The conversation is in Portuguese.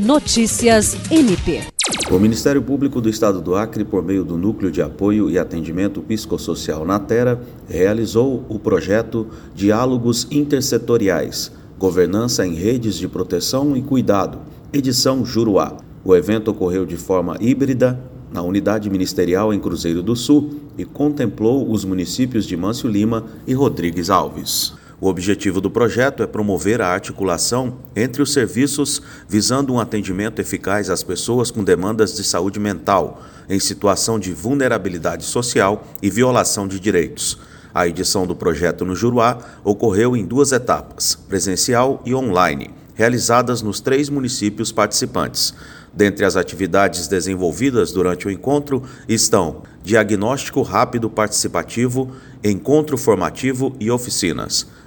Notícias MP. O Ministério Público do Estado do Acre, por meio do Núcleo de Apoio e Atendimento Psicossocial na Terra, realizou o projeto Diálogos Intersetoriais, Governança em Redes de Proteção e Cuidado, edição Juruá. O evento ocorreu de forma híbrida na unidade ministerial em Cruzeiro do Sul e contemplou os municípios de Mâncio Lima e Rodrigues Alves. O objetivo do projeto é promover a articulação entre os serviços visando um atendimento eficaz às pessoas com demandas de saúde mental, em situação de vulnerabilidade social e violação de direitos. A edição do projeto no Juruá ocorreu em duas etapas, presencial e online, realizadas nos três municípios participantes. Dentre as atividades desenvolvidas durante o encontro estão diagnóstico rápido participativo, encontro formativo e oficinas.